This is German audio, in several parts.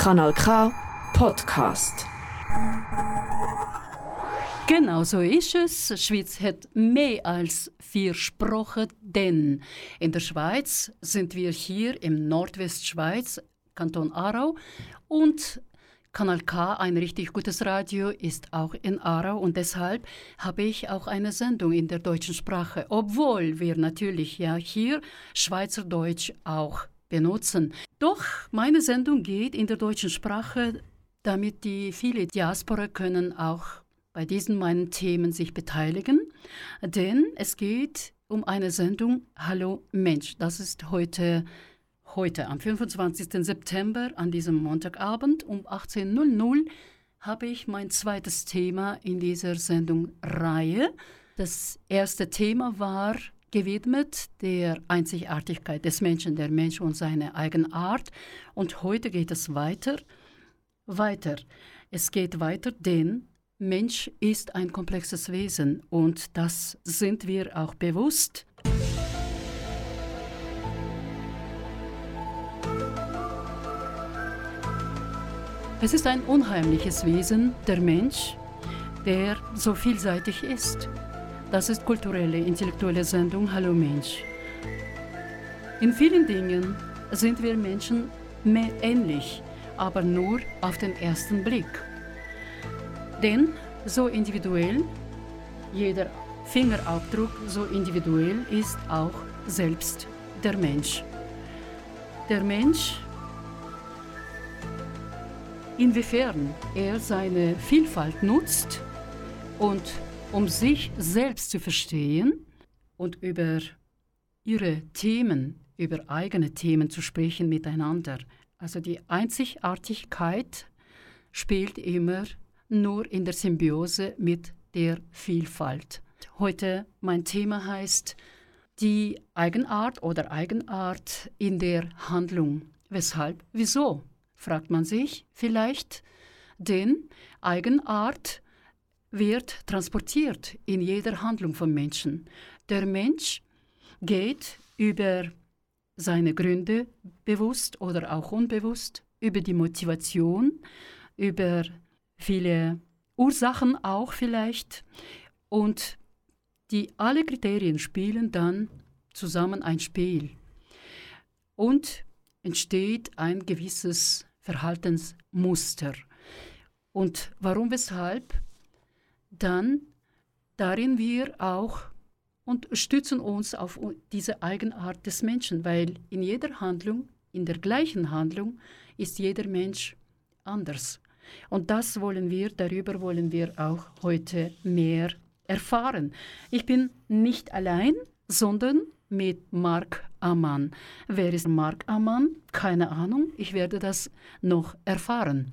Kanal K Podcast. Genau so ist es. Die Schweiz hat mehr als vier Sprachen, denn in der Schweiz sind wir hier im Nordwestschweiz, Kanton Aarau, und Kanal K, ein richtig gutes Radio, ist auch in Aarau und deshalb habe ich auch eine Sendung in der deutschen Sprache, obwohl wir natürlich ja hier Schweizerdeutsch auch benutzen. Doch meine Sendung geht in der deutschen Sprache, damit die viele Diaspora können auch bei diesen meinen Themen sich beteiligen, denn es geht um eine Sendung Hallo Mensch. Das ist heute Heute, am 25. September, an diesem Montagabend um 18.00 habe ich mein zweites Thema in dieser Sendung Reihe. Das erste Thema war gewidmet der Einzigartigkeit des Menschen, der Mensch und seine Eigenart. Und heute geht es weiter. Weiter. Es geht weiter, denn Mensch ist ein komplexes Wesen und das sind wir auch bewusst. Es ist ein unheimliches Wesen, der Mensch, der so vielseitig ist. Das ist kulturelle, intellektuelle Sendung Hallo Mensch. In vielen Dingen sind wir Menschen mehr ähnlich, aber nur auf den ersten Blick. Denn so individuell, jeder Fingerabdruck so individuell ist auch selbst der Mensch. Der Mensch inwiefern er seine Vielfalt nutzt und um sich selbst zu verstehen und über ihre Themen, über eigene Themen zu sprechen miteinander. Also die Einzigartigkeit spielt immer nur in der Symbiose mit der Vielfalt. Heute mein Thema heißt die Eigenart oder Eigenart in der Handlung. Weshalb? Wieso? fragt man sich vielleicht, denn Eigenart wird transportiert in jeder Handlung von Menschen. Der Mensch geht über seine Gründe bewusst oder auch unbewusst, über die Motivation, über viele Ursachen auch vielleicht und die alle Kriterien spielen dann zusammen ein Spiel und entsteht ein gewisses Verhaltensmuster. Und warum, weshalb? Dann darin wir auch und stützen uns auf diese Eigenart des Menschen, weil in jeder Handlung, in der gleichen Handlung, ist jeder Mensch anders. Und das wollen wir, darüber wollen wir auch heute mehr erfahren. Ich bin nicht allein, sondern mit Mark Ammann. Wer ist Mark Ammann? Keine Ahnung, ich werde das noch erfahren.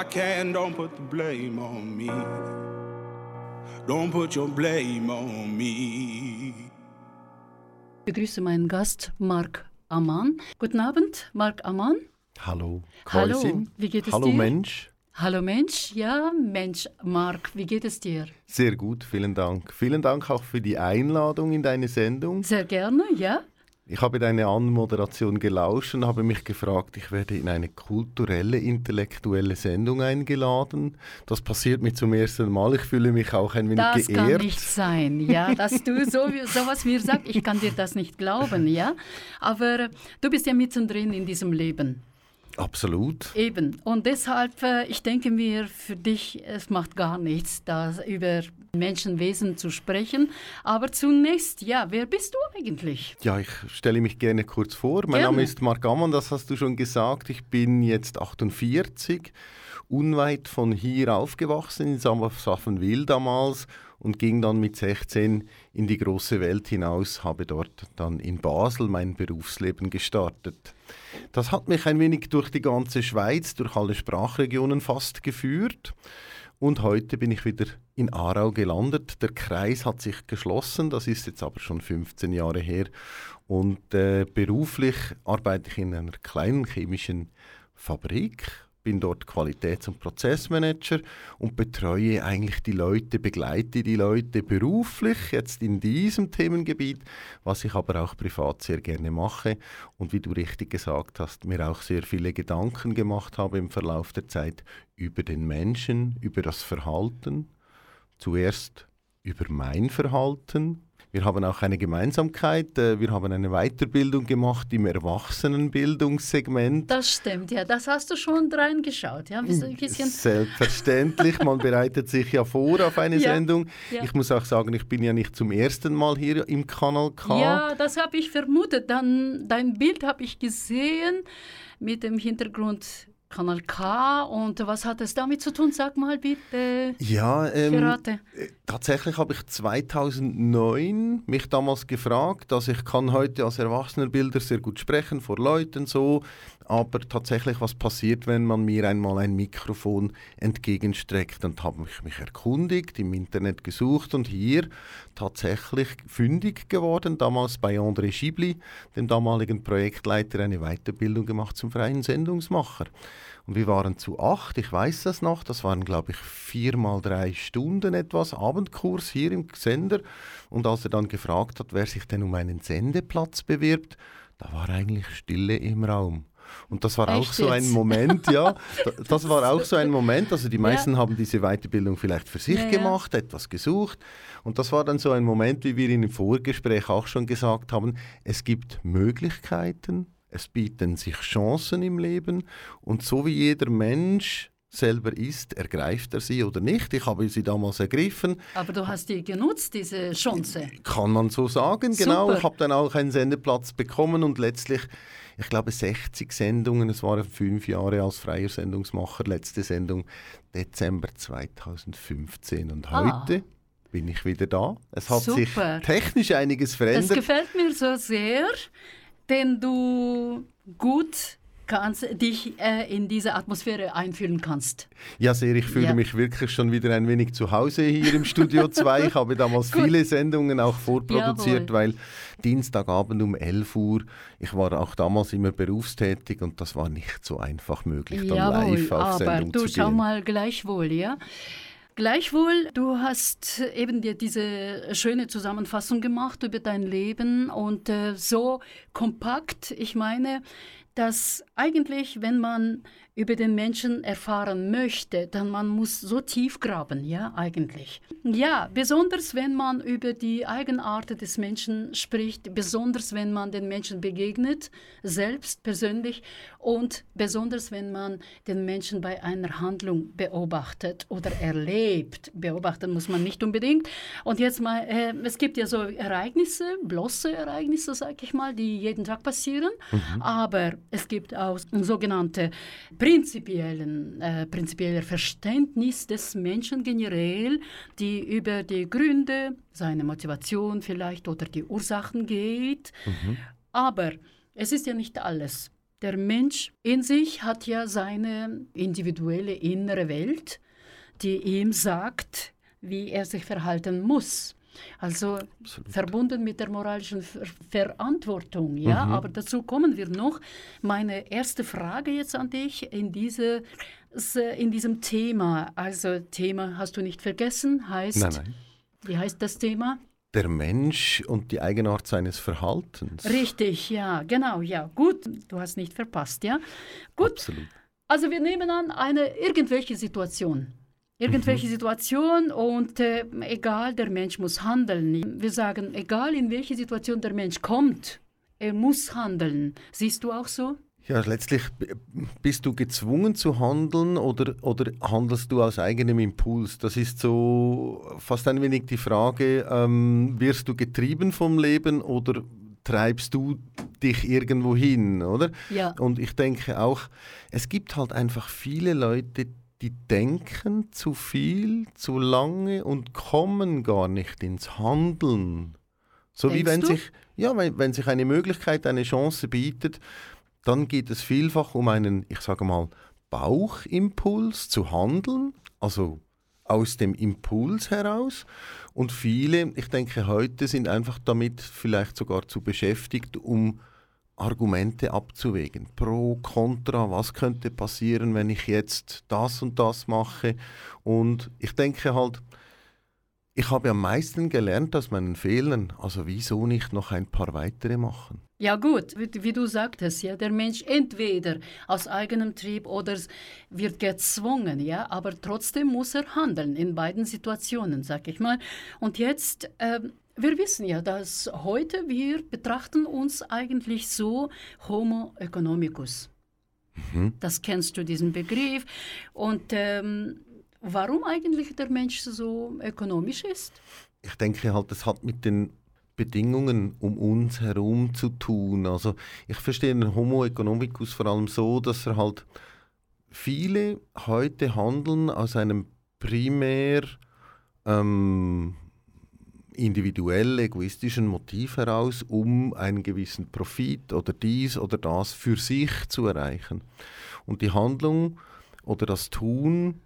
I can. Don't put the blame on me. Don't put your blame on me. Ich begrüße meinen Gast Marc Amann. Guten Abend, Marc Amann. Hallo, Hallo, wie geht es Hallo dir? Mensch. Hallo Mensch, ja Mensch, Marc, wie geht es dir? Sehr gut, vielen Dank. Vielen Dank auch für die Einladung in deine Sendung. Sehr gerne, ja? Ich habe deine Anmoderation gelauscht und habe mich gefragt, ich werde in eine kulturelle, intellektuelle Sendung eingeladen. Das passiert mir zum ersten Mal. Ich fühle mich auch ein wenig Das geehrt. kann nicht sein, ja, dass du so, sowas mir sagst. Ich kann dir das nicht glauben, ja. Aber du bist ja mittendrin in diesem Leben. Absolut. Eben. Und deshalb, äh, ich denke mir, für dich, es macht gar nichts, da über Menschenwesen zu sprechen. Aber zunächst, ja, wer bist du eigentlich? Ja, ich stelle mich gerne kurz vor. Mein Gerne. Name ist Marc Ammann, das hast du schon gesagt. Ich bin jetzt 48, unweit von hier aufgewachsen, in Safenwil damals und ging dann mit 16 in die große Welt hinaus, habe dort dann in Basel mein Berufsleben gestartet. Das hat mich ein wenig durch die ganze Schweiz, durch alle Sprachregionen fast geführt. Und heute bin ich wieder in Aarau gelandet. Der Kreis hat sich geschlossen, das ist jetzt aber schon 15 Jahre her. Und äh, beruflich arbeite ich in einer kleinen chemischen Fabrik, bin dort Qualitäts- und Prozessmanager und betreue eigentlich die Leute, begleite die Leute beruflich jetzt in diesem Themengebiet, was ich aber auch privat sehr gerne mache und wie du richtig gesagt hast, mir auch sehr viele Gedanken gemacht habe im Verlauf der Zeit über den Menschen, über das Verhalten, zuerst über mein Verhalten. Wir haben auch eine Gemeinsamkeit. äh, Wir haben eine Weiterbildung gemacht im Erwachsenenbildungssegment. Das stimmt, ja, das hast du schon reingeschaut, ja, ein bisschen. Selbstverständlich, man bereitet sich ja vor auf eine Ja, Sendung. ja. Ich muss auch sagen, ich bin ja nicht zum ersten Mal hier im Kanal K. Ja, das habe ich vermutet. Dann, dein Bild habe ich gesehen mit dem Hintergrund Kanal K. Und was hat es damit zu tun? Sag mal bitte. Ja, ähm, Verrate. Tatsächlich habe ich 2009 mich damals gefragt, dass ich kann heute als Erwachsenenbilder sehr gut sprechen vor Leuten so, aber tatsächlich was passiert, wenn man mir einmal ein Mikrofon entgegenstreckt und habe ich mich erkundigt, im Internet gesucht und hier tatsächlich fündig geworden, damals bei André Schibli, dem damaligen Projektleiter, eine Weiterbildung gemacht zum freien Sendungsmacher. Und wir waren zu acht, ich weiß das noch, das waren glaube ich vier mal drei Stunden etwas Abendkurs hier im Sender. Und als er dann gefragt hat, wer sich denn um einen Sendeplatz bewirbt, da war eigentlich Stille im Raum. Und das war auch Echt so ein jetzt? Moment, ja. da- Das war auch so ein Moment. Also die meisten haben diese Weiterbildung vielleicht für sich Ja, ja. gemacht, etwas gesucht. Und das war dann so ein Moment, wie wir in dem Vorgespräch auch schon gesagt haben. Es gibt Möglichkeiten, es bieten sich Chancen im Leben. Und so wie jeder Mensch selber ist, ergreift er sie oder nicht. Ich habe sie damals ergriffen. Aber du hast die genutzt, diese Chance. Kann man so sagen, genau. Super. Ich habe dann auch einen Sendeplatz bekommen und letztlich, ich glaube, 60 Sendungen. Es waren fünf Jahre als freier Sendungsmacher. Letzte Sendung Dezember 2015. Und Ah. heute bin ich wieder da. Es hat sich Super. technisch einiges Das verändert. gefällt mir so sehr, denn du gut kannst, dich äh, in diese Atmosphäre einfühlen kannst. Ja, sehr, ich fühle Ja. mich wirklich schon wieder ein wenig zu Hause hier im Studio 2. Ich habe damals Gut. viele Sendungen auch vorproduziert, Jawohl. weil Dienstagabend um 11 Uhr, ich war auch damals immer berufstätig und das war nicht so einfach möglich, dann Jawohl, live auf aber Sendung du zu schau gehen. mal gleichwohl, ja. Gleichwohl, du hast eben dir diese schöne Zusammenfassung gemacht über dein Leben und äh, so kompakt. Ich meine, dass eigentlich, wenn man über den Menschen erfahren möchte, dann man muss so tief graben, ja, eigentlich. Ja, besonders wenn man über die Eigenart des Menschen spricht, besonders wenn man den Menschen begegnet, selbst persönlich und besonders wenn man den Menschen bei einer Handlung beobachtet oder erlebt. Beobachten muss man nicht unbedingt. Und jetzt mal, äh, es gibt ja so Ereignisse, bloße Ereignisse, sag ich mal, die jeden Tag passieren, aber es gibt auch sogenannte prinzipiellen, äh, prinzipieller Verständnis des Menschen generell, die über die Gründe, seine Motivation vielleicht oder die Ursachen geht. Aber es ist ja nicht alles. Der Mensch in sich hat ja seine individuelle innere Welt, die ihm sagt, wie er sich verhalten muss. Also verbunden mit der moralischen Ver Verantwortung, ja. Aber dazu kommen wir noch. Meine erste Frage jetzt an dich in, diese, in diesem Thema. Also Thema hast du nicht vergessen, heißt, Nein, nein. wie heißt das Thema? Der Mensch und die Eigenart seines Verhaltens. Richtig, ja, genau, ja. Gut, du hast nicht verpasst, ja. Gut, Absolut. also wir nehmen an eine irgendwelche Situation. Irgendwelche Situation und äh, egal, der Mensch muss handeln. Wir sagen, egal in welche Situation der Mensch kommt, er muss handeln. Siehst du auch so? Ja, letztlich bist du gezwungen zu handeln oder, oder handelst du aus eigenem Impuls? Das ist so fast ein wenig die Frage, ähm, wirst du getrieben vom Leben oder treibst du dich irgendwo hin, oder? Ja. Und ich denke auch, es gibt halt einfach viele Leute, die denken zu viel, zu lange und kommen gar nicht ins Handeln. So wie Denkst wenn du? sich, ja, wenn, wenn sich eine Möglichkeit, eine Chance bietet, dann geht es vielfach um einen, ich sage mal, Bauchimpuls zu handeln, also aus dem Impuls heraus. Und viele, ich denke, heute sind einfach damit vielleicht sogar zu beschäftigt, um Argumente abzuwägen. Pro, contra, was könnte passieren, wenn ich jetzt das und das mache. Und ich denke halt, ich habe am meisten gelernt aus meinen Fehlern. Also wieso nicht noch ein paar weitere machen? Ja gut, wie, wie du sagtest, ja, der Mensch entweder aus eigenem Trieb oder wird gezwungen, ja, aber trotzdem muss er handeln in beiden Situationen, sag ich mal. Und jetzt, ähm, wir wissen ja, dass heute wir betrachten uns eigentlich so Homo economicus. Das kennst du, diesen Begriff. Und ähm, warum eigentlich der Mensch so ökonomisch ist? Ich denke halt, das hat mit den Bedingungen um uns herum zu tun. Also ich verstehe den Homo economicus vor allem so, dass er halt viele heute handeln aus einem primär ähm, individuell egoistischen Motiv heraus, um einen gewissen Profit oder dies oder das für sich zu erreichen. Und die Handlung oder das Tun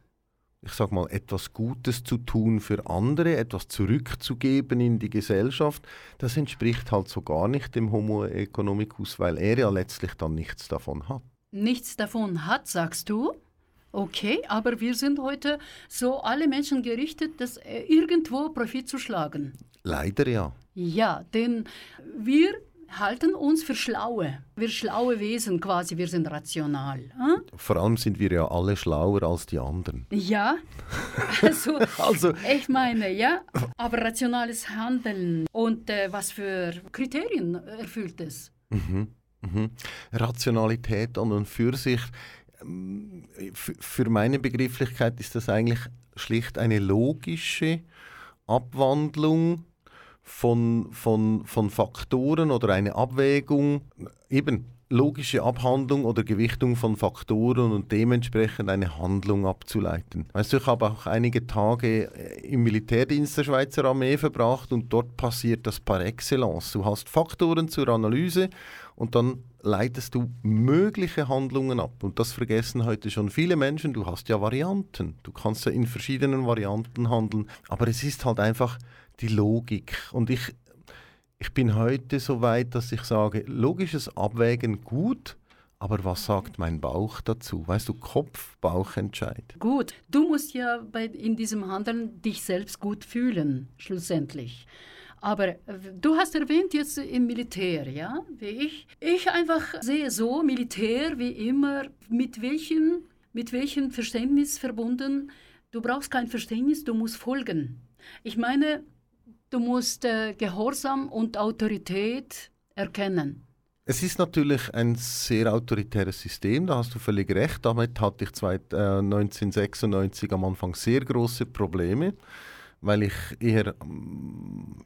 ich sag mal, etwas Gutes zu tun für andere, etwas zurückzugeben in die Gesellschaft, das entspricht halt so gar nicht dem Homo economicus, weil er ja letztlich dann nichts davon hat. nichts davon hat, sagst du? Okay, aber wir sind heute so alle Menschen gerichtet, dass äh, irgendwo Profit zu schlagen. Leider ja. Ja, denn wir halten uns für schlaue. Wir schlaue Wesen quasi, wir sind rational. Hm? Vor allem sind wir ja alle schlauer als die anderen. Ja, also, Also, ich meine, ja, aber rationales Handeln und äh, was für Kriterien erfüllt es? mhm. Rationalität an und für sich, für meine Begrifflichkeit ist das eigentlich schlicht eine logische Abwandlung von, von, von Faktoren oder eine Abwägung. Eben, logische Abhandlung oder Gewichtung von Faktoren und dementsprechend eine Handlung abzuleiten. Weißt du, ich habe auch einige Tage äh, im Militärdienst der Schweizer Armee verbracht und dort passiert das par excellence. Du hast Faktoren zur Analyse und dann leitest du mögliche Handlungen ab. Und das vergessen heute schon viele Menschen. Du hast ja Varianten. Du kannst ja in verschiedenen Varianten handeln. Aber es ist halt einfach die Logik. Und ich, ich bin heute so weit, dass ich sage, logisches Abwägen gut, aber was sagt mein Bauch dazu? Weißt du, Kopf, Bauch entscheidet. Gut, du musst ja bei, in diesem Handeln dich selbst gut fühlen, schlussendlich. Aber du hast erwähnt jetzt im Militär, ja, wie ich. Ich einfach sehe so Militär wie immer, mit welchem, mit welchem Verständnis verbunden. Du brauchst kein Verständnis, du musst folgen. Ich meine, Du musst äh, Gehorsam und Autorität erkennen. Es ist natürlich ein sehr autoritäres System, da hast du völlig recht. Damit hatte ich zweit, äh, 1996 am Anfang sehr große Probleme, weil ich eher,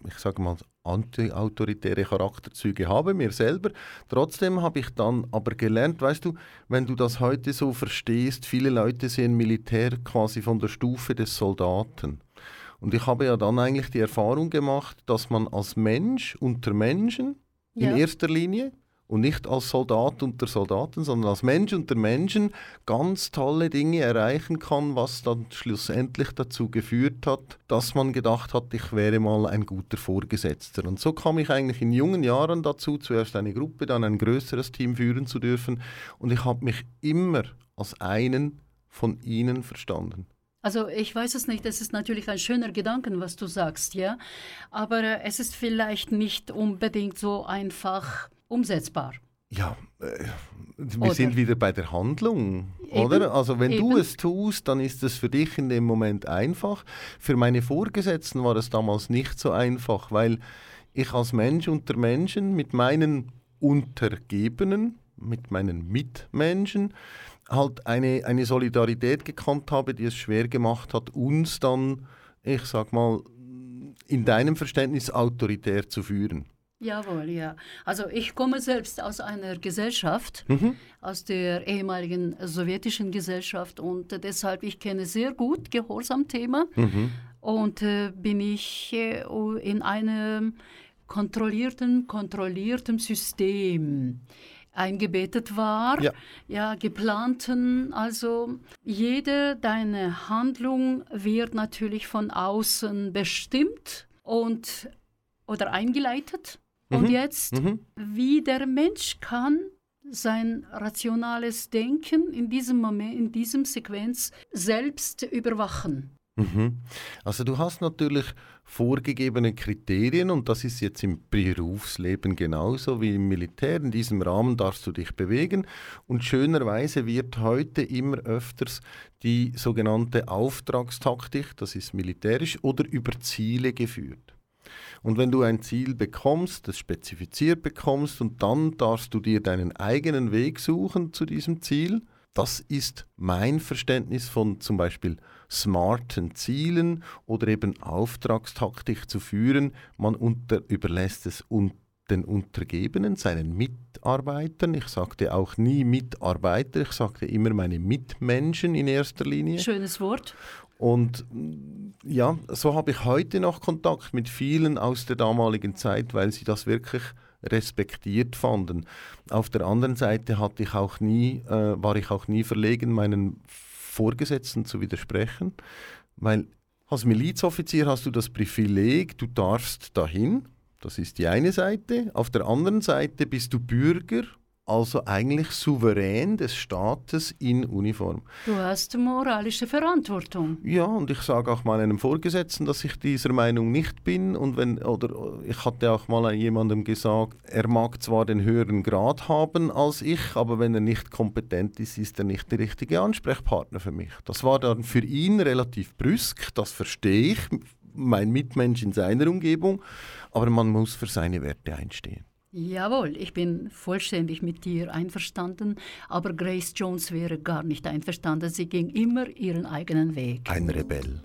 ich sage mal, anti-autoritäre Charakterzüge habe, mir selber. Trotzdem habe ich dann aber gelernt, weißt du, wenn du das heute so verstehst, viele Leute sehen Militär quasi von der Stufe des Soldaten. Und ich habe ja dann eigentlich die Erfahrung gemacht, dass man als Mensch unter Menschen ja. in erster Linie und nicht als Soldat unter Soldaten, sondern als Mensch unter Menschen ganz tolle Dinge erreichen kann, was dann schlussendlich dazu geführt hat, dass man gedacht hat, ich wäre mal ein guter Vorgesetzter. Und so kam ich eigentlich in jungen Jahren dazu, zuerst eine Gruppe, dann ein größeres Team führen zu dürfen. Und ich habe mich immer als einen von ihnen verstanden. Also ich weiß es nicht, es ist natürlich ein schöner Gedanke, was du sagst, ja, aber äh, es ist vielleicht nicht unbedingt so einfach umsetzbar. Ja, äh, wir oder? sind wieder bei der Handlung, Eben. oder? Also wenn Eben. du es tust, dann ist es für dich in dem Moment einfach. Für meine Vorgesetzten war es damals nicht so einfach, weil ich als Mensch unter Menschen mit meinen Untergebenen, mit meinen Mitmenschen, halt eine, eine Solidarität gekannt habe, die es schwer gemacht hat, uns dann, ich sag mal, in deinem Verständnis autoritär zu führen. Jawohl, ja. Also ich komme selbst aus einer Gesellschaft, mhm. aus der ehemaligen sowjetischen Gesellschaft und deshalb ich kenne sehr gut Gehorsam-Thema mhm. und äh, bin ich äh, in einem kontrollierten, kontrollierten System eingebettet war, ja. ja, geplanten. Also jede deine Handlung wird natürlich von außen bestimmt und oder eingeleitet. Mhm. Und jetzt, mhm. wie der Mensch kann sein rationales Denken in diesem Moment, in diesem Sequenz selbst überwachen. Mhm. Also du hast natürlich vorgegebene Kriterien und das ist jetzt im Berufsleben genauso wie im Militär. In diesem Rahmen darfst du dich bewegen und schönerweise wird heute immer öfters die sogenannte Auftragstaktik, das ist militärisch, oder über Ziele geführt. Und wenn du ein Ziel bekommst, das spezifiziert bekommst und dann darfst du dir deinen eigenen Weg suchen zu diesem Ziel, das ist mein Verständnis von zum Beispiel smarten Zielen oder eben Auftragstaktik zu führen. Man unter, überlässt es den Untergebenen, seinen Mitarbeitern. Ich sagte auch nie Mitarbeiter, ich sagte immer meine Mitmenschen in erster Linie. Schönes Wort. Und ja, so habe ich heute noch Kontakt mit vielen aus der damaligen Zeit, weil sie das wirklich respektiert fanden. Auf der anderen Seite hatte ich auch nie, äh, war ich auch nie verlegen, meinen Vorgesetzten zu widersprechen, weil als Milizoffizier hast du das Privileg, du darfst dahin, das ist die eine Seite. Auf der anderen Seite bist du Bürger also eigentlich souverän des Staates in Uniform. Du hast moralische Verantwortung. Ja, und ich sage auch mal einem Vorgesetzten, dass ich dieser Meinung nicht bin. Und wenn, oder ich hatte auch mal jemandem gesagt, er mag zwar den höheren Grad haben als ich, aber wenn er nicht kompetent ist, ist er nicht der richtige Ansprechpartner für mich. Das war dann für ihn relativ brüsk, das verstehe ich, mein Mitmensch in seiner Umgebung, aber man muss für seine Werte einstehen. Jawohl, ich bin vollständig mit dir einverstanden, aber Grace Jones wäre gar nicht einverstanden. Sie ging immer ihren eigenen Weg. Ein Rebell.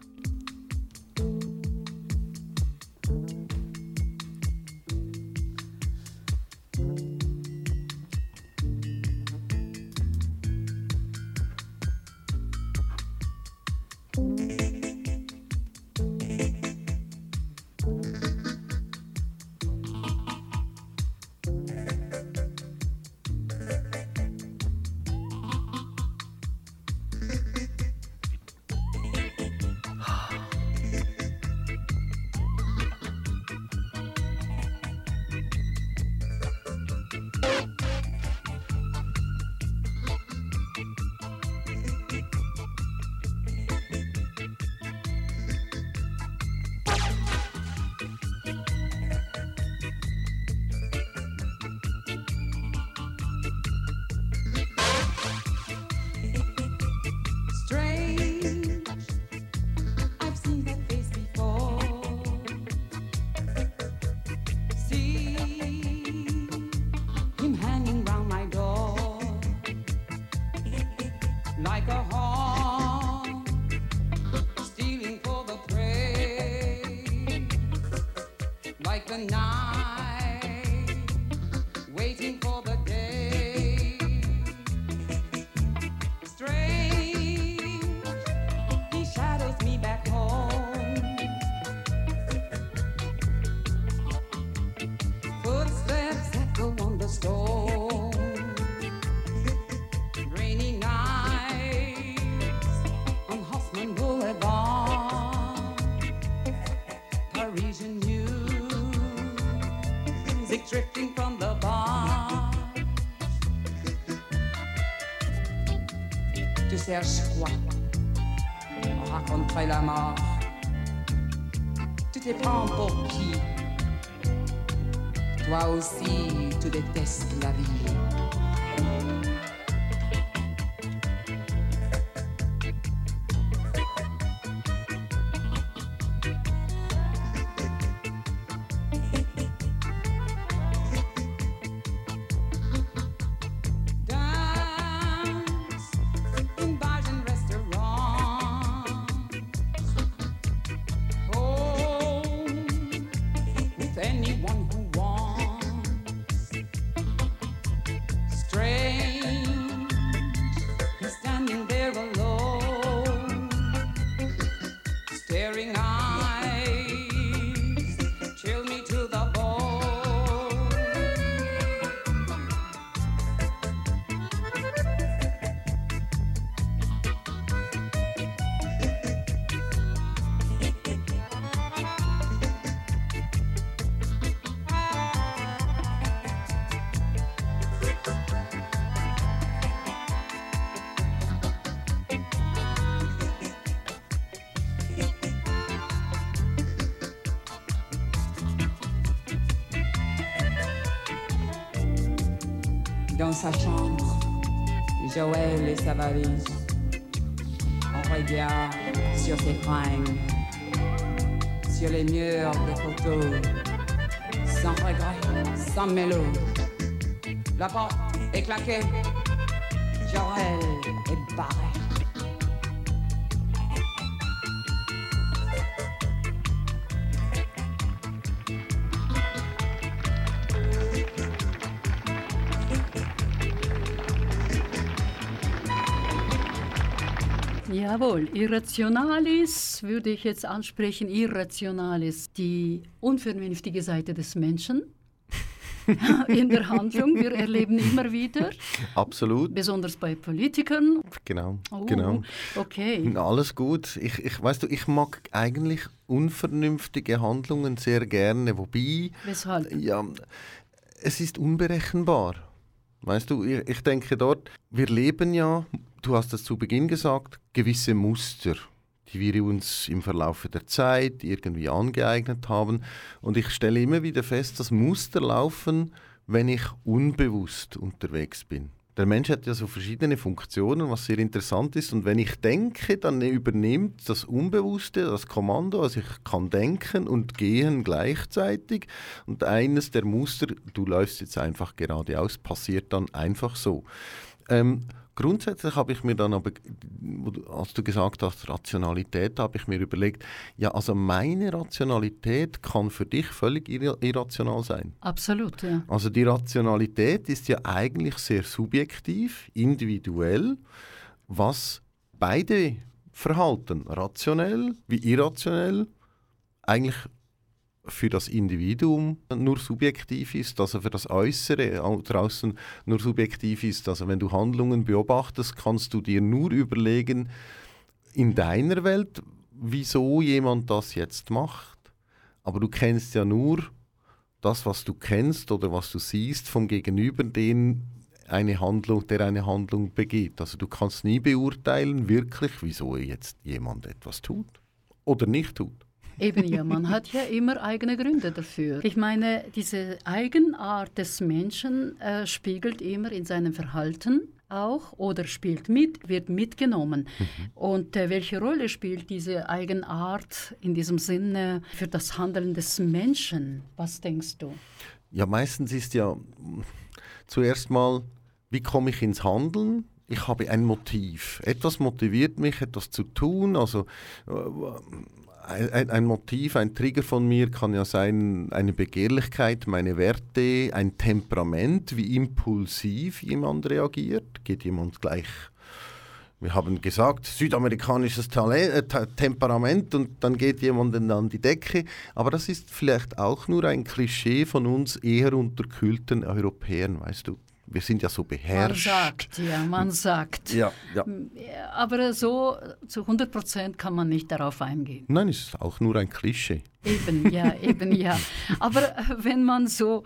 like a Cherches quoi? On raconterait la mort. Tu te prends pour qui? Toi aussi, tu détestes la vie. Sa chambre, Joël et sa valise. On regarde sur ses fringues, sur les murs des photos, sans regret, sans mélo. La porte est claquée, Joël est barré. Jawohl, Irrationalis würde ich jetzt ansprechen. Irrationalis, die unvernünftige Seite des Menschen in der Handlung. Wir erleben immer wieder, Absolut, besonders bei Politikern. genau, Oh, genau. Okay. Alles gut. Ich, ich, weißt du, ich mag eigentlich unvernünftige Handlungen sehr gerne, wobei Weshalb? Ja, es ist unberechenbar. Weißt du, ich, ich denke dort, wir leben ja, du hast es zu Beginn gesagt, gewisse Muster, die wir uns im Verlauf der Zeit irgendwie angeeignet haben. Und ich stelle immer wieder fest, dass Muster laufen, wenn ich unbewusst unterwegs bin. Der Mensch hat ja so verschiedene Funktionen, was sehr interessant ist. Und wenn ich denke, dann übernimmt das Unbewusste das Kommando. Also ich kann denken und gehen gleichzeitig. Und eines der Muster, du läufst jetzt einfach geradeaus, passiert dann einfach so. Ähm, grundsätzlich habe ich mir dann aber, als du gesagt hast, Rationalität, habe ich mir überlegt, ja, also meine Rationalität kann für dich völlig irra- irrational sein. Absolut, ja. Also die Rationalität ist ja eigentlich sehr subjektiv, individuell, was beide Verhalten, rationell wie irrationell, eigentlich für das Individuum nur subjektiv ist, also für das Äußere au- draußen nur subjektiv ist. Also wenn du Handlungen beobachtest, kannst du dir nur überlegen, in deiner Welt, wieso jemand das jetzt macht. Aber du kennst ja nur das, was du kennst oder was du siehst vom Gegenüber, den eine Handlung, der eine Handlung begeht. Also du kannst nie beurteilen, wirklich, wieso jetzt jemand etwas tut oder nicht tut. Eben ja, man hat ja immer eigene Gründe dafür. Ich meine, diese Eigenart des Menschen äh, spiegelt immer in seinem Verhalten auch oder spielt mit, wird mitgenommen. Und äh, welche Rolle spielt diese Eigenart in diesem Sinne für das Handeln des Menschen? Was denkst du? Ja, meistens ist ja zuerst mal, wie komme ich ins Handeln? Ich habe ein Motiv. Etwas motiviert mich, etwas zu tun. Also äh, ein, ein, Motiv, ein Trigger von mir kann ja sein, eine Begehrlichkeit, meine Werte, ein Temperament, wie impulsiv jemand reagiert. Geht jemand gleich, wir haben gesagt, südamerikanisches Talent, äh, Temperament und dann geht jemand an die Decke. Aber das ist vielleicht auch nur ein Klischee von uns eher unterkühlten Europäern, weißt du wir sind ja so beherrscht. Man sagt, ja, man sagt. Ja, ja. Aber so zu 100 Prozent kann man nicht darauf eingehen. Nein, es ist auch nur ein Klischee. Eben, ja, eben, ja. Aber äh, wenn man so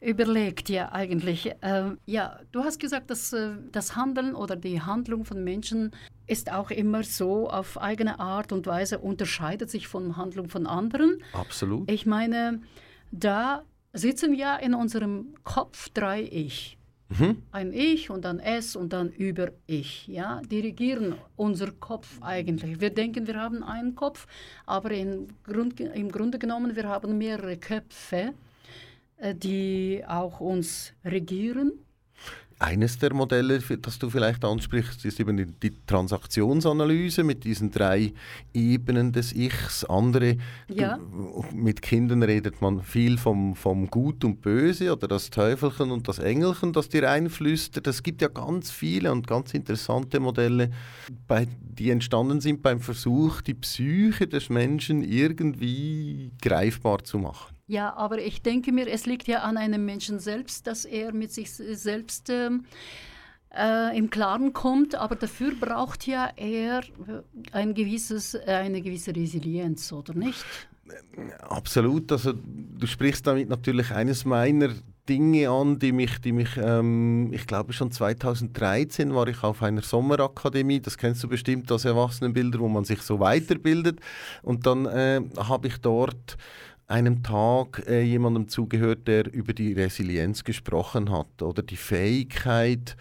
überlegt, ja, eigentlich, äh, ja, du hast gesagt, dass äh, das Handeln oder die Handlung von Menschen ist auch immer so auf eigene Art und Weise unterscheidet sich von Handlung von anderen. Absolut. Ich meine, da sitzen ja in unserem Kopf drei Ich. Mhm. Ein Ich und dann Es und dann über Ich. Ja? Dirigieren unser Kopf eigentlich. Wir denken, wir haben einen Kopf, aber im, Grund, im Grunde genommen, wir haben mehrere Köpfe, äh, die auch uns regieren eines der Modelle, das du vielleicht ansprichst, ist eben die, die, Transaktionsanalyse mit diesen drei Ebenen des Ichs. Andere, ja. du, mit Kindern redet man viel vom, vom Gut und Böse oder das Teufelchen und das Engelchen, das dir einflüstert. Es gibt ja ganz viele und ganz interessante Modelle, bei, die entstanden sind beim Versuch, die Psyche des Menschen irgendwie greifbar zu machen. Ja, aber ich denke mir, es liegt ja an einem Menschen selbst, dass er mit sich selbst ähm, äh, im Klaren kommt. Aber dafür braucht ja er ein gewisses, eine gewisse Resilienz, oder nicht? Absolut. Also du sprichst damit natürlich eines meiner Dinge an, die mich, die mich ähm, ich glaube schon 2013 war ich auf einer Sommerakademie, das kennst du bestimmt als Erwachsenenbilder, wo man sich so weiterbildet. Und dann äh, habe ich dort einem Tag äh, jemandem zugehört, der über die Resilienz gesprochen hat oder die Fähigkeit,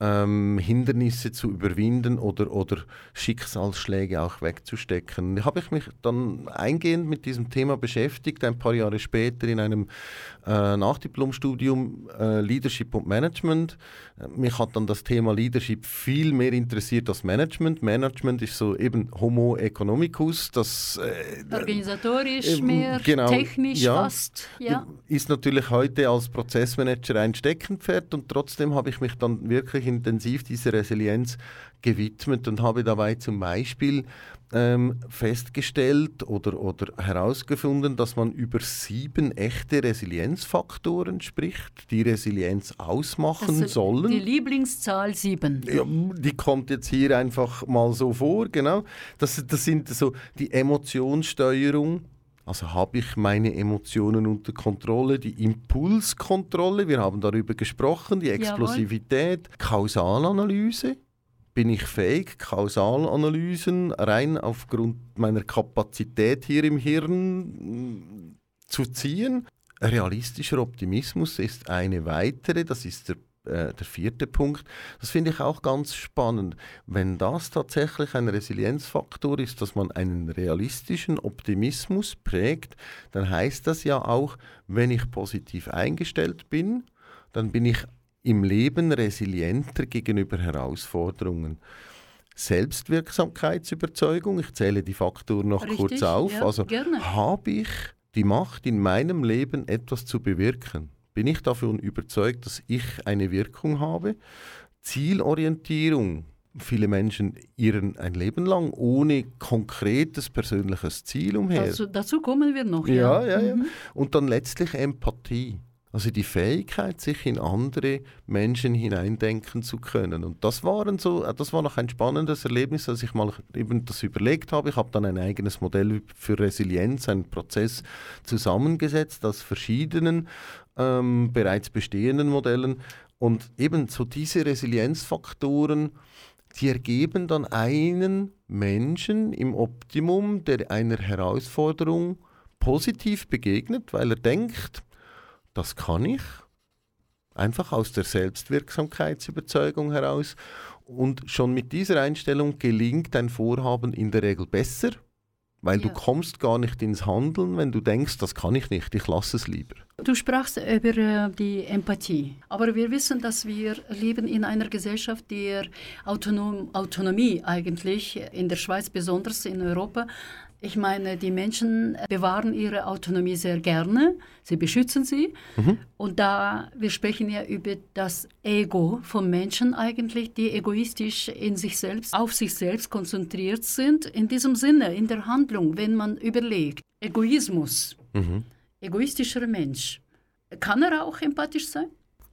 ähm, Hindernisse zu überwinden oder, oder Schicksalsschläge auch wegzustecken. Da habe ich mich dann eingehend mit diesem Thema beschäftigt, ein paar Jahre später in einem äh, Nachdiplomstudium äh, Leadership und Management. Mich hat dann das Thema Leadership viel mehr interessiert als Management. Management ist so eben Homo economicus, das äh, organisatorisch äh, mehr, genau, technisch ja, fast. Ja. Ist natürlich heute als Prozessmanager ein Steckenpferd und trotzdem habe ich mich dann wirklich intensiv dieser Resilienz gewidmet und habe dabei zum Beispiel ähm, festgestellt oder, oder herausgefunden, dass man über sieben echte Resilienzfaktoren spricht, die Resilienz ausmachen also sollen. Die Lieblingszahl sieben. Ja, die kommt jetzt hier einfach mal so vor, genau. Das, das sind so die Emotionssteuerung, also habe ich meine Emotionen unter Kontrolle, die Impulskontrolle, wir haben darüber gesprochen, die Explosivität, Jawohl. Kausalanalyse. Bin ich fähig, Kausalanalysen rein aufgrund meiner Kapazität hier im Hirn mm, zu ziehen? Realistischer Optimismus ist eine weitere, das ist der äh, der vierte Punkt, das finde ich auch ganz spannend. Wenn das tatsächlich ein Resilienzfaktor ist, dass man einen realistischen Optimismus prägt, dann heißt das ja auch, wenn ich positiv eingestellt bin, dann bin ich im Leben resilienter gegenüber Herausforderungen. Selbstwirksamkeitsüberzeugung, ich zähle die Faktoren noch Richtig, kurz auf. Ja, also habe ich die Macht in meinem Leben etwas zu bewirken? Bin ich davon überzeugt, dass ich eine Wirkung habe. Zielorientierung. Viele Menschen irren ein Leben lang ohne konkretes persönliches Ziel umher. Dazu, dazu kommen wir noch. Ja, ja, ja. Mhm. Und dann letztlich Empathie. Also die Fähigkeit, sich in andere Menschen hineindenken zu können. Und das, waren so, das war noch ein spannendes Erlebnis, als ich mal eben das überlegt habe. Ich habe dann ein eigenes Modell für Resilienz, einen Prozess zusammengesetzt aus verschiedenen ähm, bereits bestehenden Modellen. Und eben so diese Resilienzfaktoren, die ergeben dann einen Menschen im Optimum, der einer Herausforderung positiv begegnet, weil er denkt, das kann ich, einfach aus der Selbstwirksamkeitsüberzeugung heraus. Und schon mit dieser Einstellung gelingt ein Vorhaben in der Regel besser, weil ja. du kommst gar nicht ins Handeln, wenn du denkst, das kann ich nicht, ich lasse es lieber. Du sprachst über äh, die Empathie, aber wir wissen, dass wir leben in einer Gesellschaft, die Autonom Autonomie eigentlich, in der Schweiz besonders, in Europa, Ich meine, die Menschen bewahren ihre Autonomie sehr gerne, sie beschützen sie. Und da, wir sprechen ja über das Ego von Menschen eigentlich, die egoistisch in sich selbst, auf sich selbst konzentriert sind. In diesem Sinne, in der Handlung, wenn man überlegt, Egoismus, egoistischer Mensch, kann er auch empathisch sein?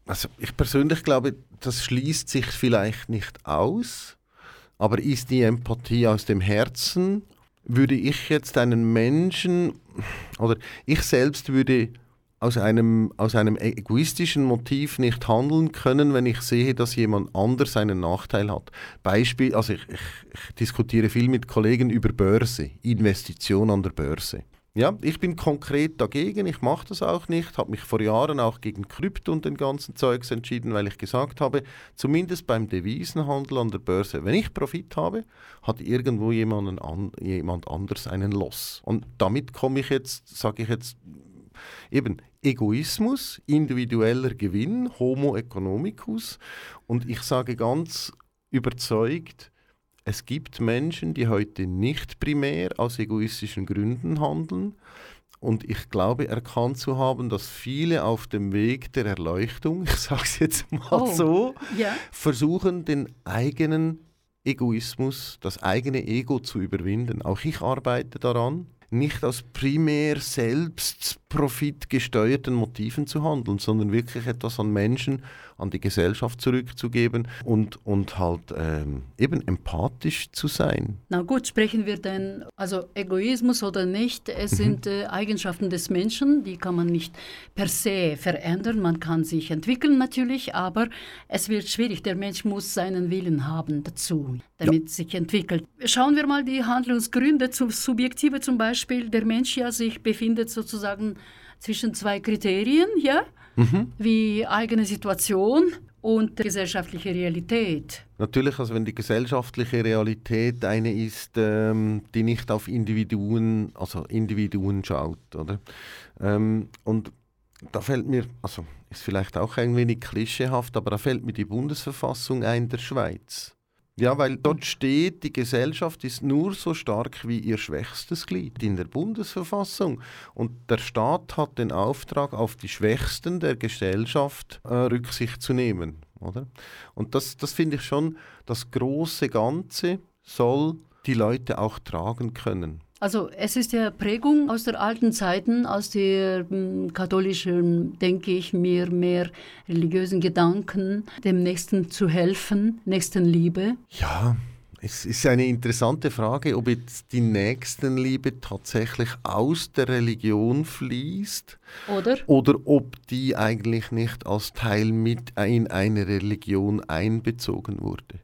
Also ich persönlich glaube, das schließt sich vielleicht nicht aus, aber ist die Empathie aus dem Herzen? Würde ich jetzt einen Menschen oder ich selbst würde aus einem, aus einem egoistischen Motiv nicht handeln können, wenn ich sehe, dass jemand anders einen Nachteil hat. Beispiel, also ich, ich, ich diskutiere viel mit Kollegen über Börse, Investition an der Börse. Ja, ich bin konkret dagegen, ich mache das auch nicht, habe mich vor Jahren auch gegen Krypto und den ganzen Zeugs entschieden, weil ich gesagt habe, zumindest beim Devisenhandel an der Börse, wenn ich Profit habe, hat irgendwo jemanden an, jemand anders einen Loss. Und damit komme ich jetzt, sage ich jetzt, eben Egoismus, individueller Gewinn, Homo economicus. Und ich sage ganz überzeugt, es gibt Menschen, die heute nicht primär aus egoistischen Gründen handeln. Und ich glaube, erkannt zu haben, dass viele auf dem Weg der Erleuchtung, ich sage es jetzt mal Oh, so, ja. versuchen, den eigenen Egoismus, das eigene Ego zu überwinden. Auch ich arbeite daran, nicht aus primär Selbstprofit gesteuerten Motiven zu handeln, sondern wirklich etwas an Menschen, an die Gesellschaft zurückzugeben und, und halt ähm, eben empathisch zu sein. Na gut, sprechen wir denn, also Egoismus oder nicht, es sind äh, Eigenschaften des Menschen, die kann man nicht per se verändern, man kann sich entwickeln natürlich, aber es wird schwierig, der Mensch muss seinen Willen haben dazu, damit sich entwickelt. Schauen wir mal die Handlungsgründe, zum Subjektive zum Beispiel, der Mensch ja sich befindet sozusagen zwischen zwei Kriterien, ja, wie eigene Situation und gesellschaftliche Realität. Natürlich, also wenn die gesellschaftliche Realität eine ist, ähm, die nicht auf Individuen, also Individuen schaut, oder? Ähm, und da fällt mir, also ist vielleicht auch ein wenig klischeehaft, aber da fällt mir die Bundesverfassung ein der Schweiz. Ja, weil dort steht, die Gesellschaft ist nur so stark wie ihr schwächstes Glied in der Bundesverfassung. Und der Staat hat den Auftrag, auf die Schwächsten der Gesellschaft äh, Rücksicht zu nehmen. Oder? Und das, das finde ich schon, das große Ganze soll die Leute auch tragen können. Also es ist ja Prägung aus der alten Zeiten, aus der mm, katholischen, denke ich mir, mehr religiösen Gedanken, dem Nächsten zu helfen, Nächstenliebe. Ja, es ist eine interessante Frage, ob jetzt die Nächstenliebe tatsächlich aus der Religion fließt Oder? oder ob die eigentlich nicht als Teil mit in eine Religion einbezogen wurde.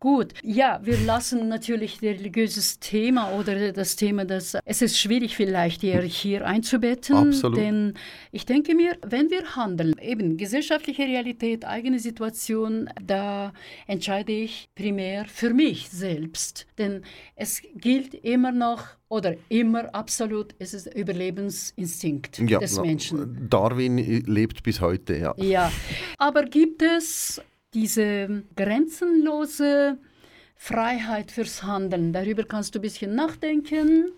Gut, ja, wir lassen natürlich das religiöses Thema oder das Thema, das es ist schwierig vielleicht hier, einzubetten, Absolut. denn ich denke mir, wenn wir handeln, eben gesellschaftliche Realität, eigene Situation, da entscheide ich primär für mich selbst, denn es gilt immer noch oder immer absolut, es ist Überlebensinstinkt Ja, des Menschen. Darwin äh, lebt bis heute, ja. Ja, aber gibt es diese grenzenlose Freiheit fürs Handeln? Darüber kannst du ein bisschen nachdenken.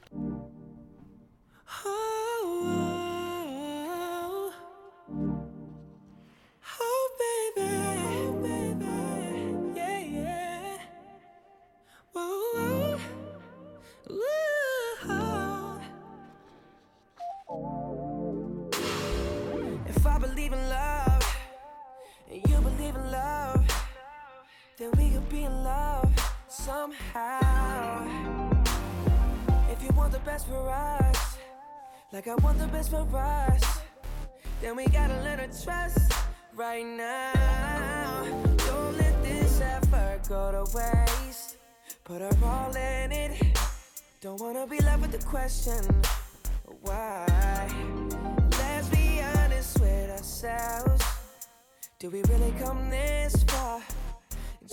Somehow. If you want the best for us, like I want the best for us. Then we gotta learn to trust right now. Don't let this effort go to waste. Put our all in it. Don't wanna be left with the question why. Let's be honest with ourselves. Do we really come this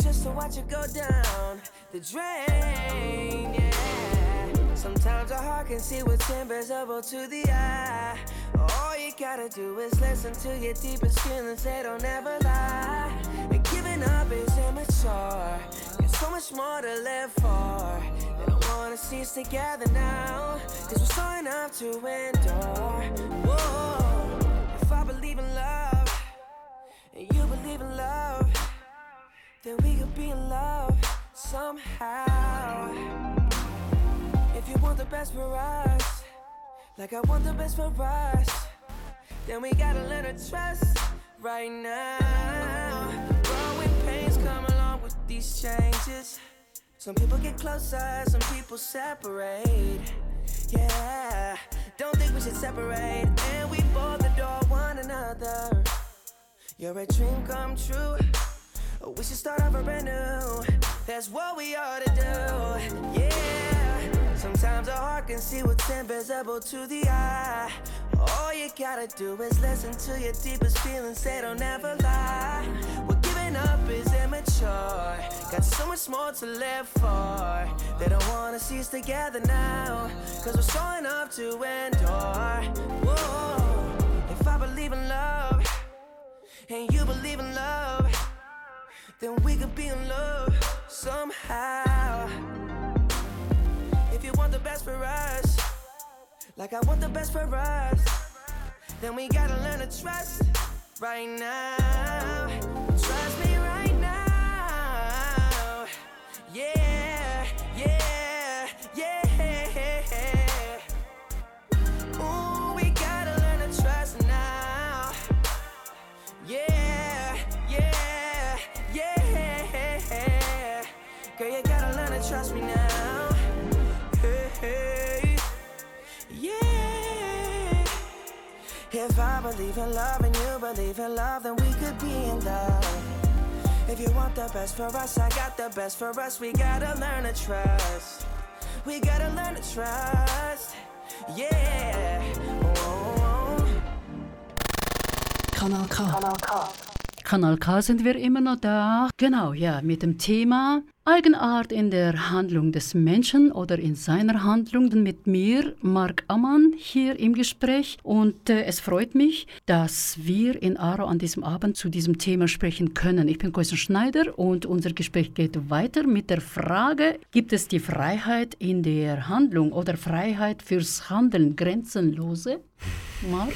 just to watch it go down the drain? Yeah. Sometimes our heart can see what's invisible to the eye. All you gotta do is listen to your deepest feelings, they don't ever lie. And giving up is immature. Cause so much more to live for. And I wanna see us together now. Cause we're strong enough to endure. Whoa. If I believe in love, and you believe in love, then we could be in love somehow. If you want the best for us, like I want the best for us, then we gotta learn to trust right now. Growing pains come along with these changes. Some people get closer, some people separate. Yeah, don't think we should separate, and we both adore one another. You're a dream come true. We should start over brand new. That's what we ought to do. Yeah. Sometimes a heart can see what's invisible to the eye. All you gotta do is listen to your deepest feelings, they don't ever lie. What giving up is immature. Got so much more to live for. They don't wanna see us together now. Cause we're strong enough to endure. Whoa. If I believe in love, and you believe in love, then we could be in love somehow. If you want the best for us, like I want the best for us, then we gotta learn to trust right now. Trust me right now. Yeah, yeah, If I believe in love and you believe in love, then we could be in love. If you want the best for us, I got the best for us. We gotta learn to trust. We gotta learn to trust. Yeah. Oh, oh, oh. Kanal K. Kanal K sind wir immer noch da. Genau, ja, mit dem Thema Eigenart in der Handlung des Menschen oder in seiner Handlung. Mit mir, Marc Ammann, hier im Gespräch. Und äh, es freut mich, dass wir in Aro an diesem Abend zu diesem Thema sprechen können. Ich bin Koisen Schneider und unser Gespräch geht weiter mit der Frage, gibt es die Freiheit in der Handlung oder Freiheit fürs Handeln grenzenlose? Marc,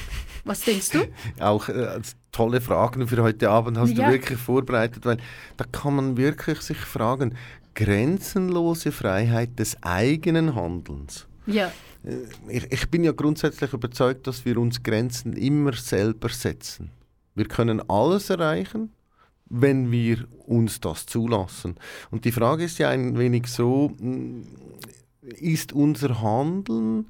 was denkst du? Auch äh, tolle Fragen für heute Abend hast Ja. du wirklich vorbereitet, weil da kann man wirklich sich fragen, grenzenlose Freiheit des eigenen Handelns. Ja, Äh, Ich, ich bin ja grundsätzlich überzeugt, dass wir uns Grenzen immer selber setzen. Wir können alles erreichen, wenn wir uns das zulassen. Und die Frage ist ja ein wenig so, mh, ist unser Handeln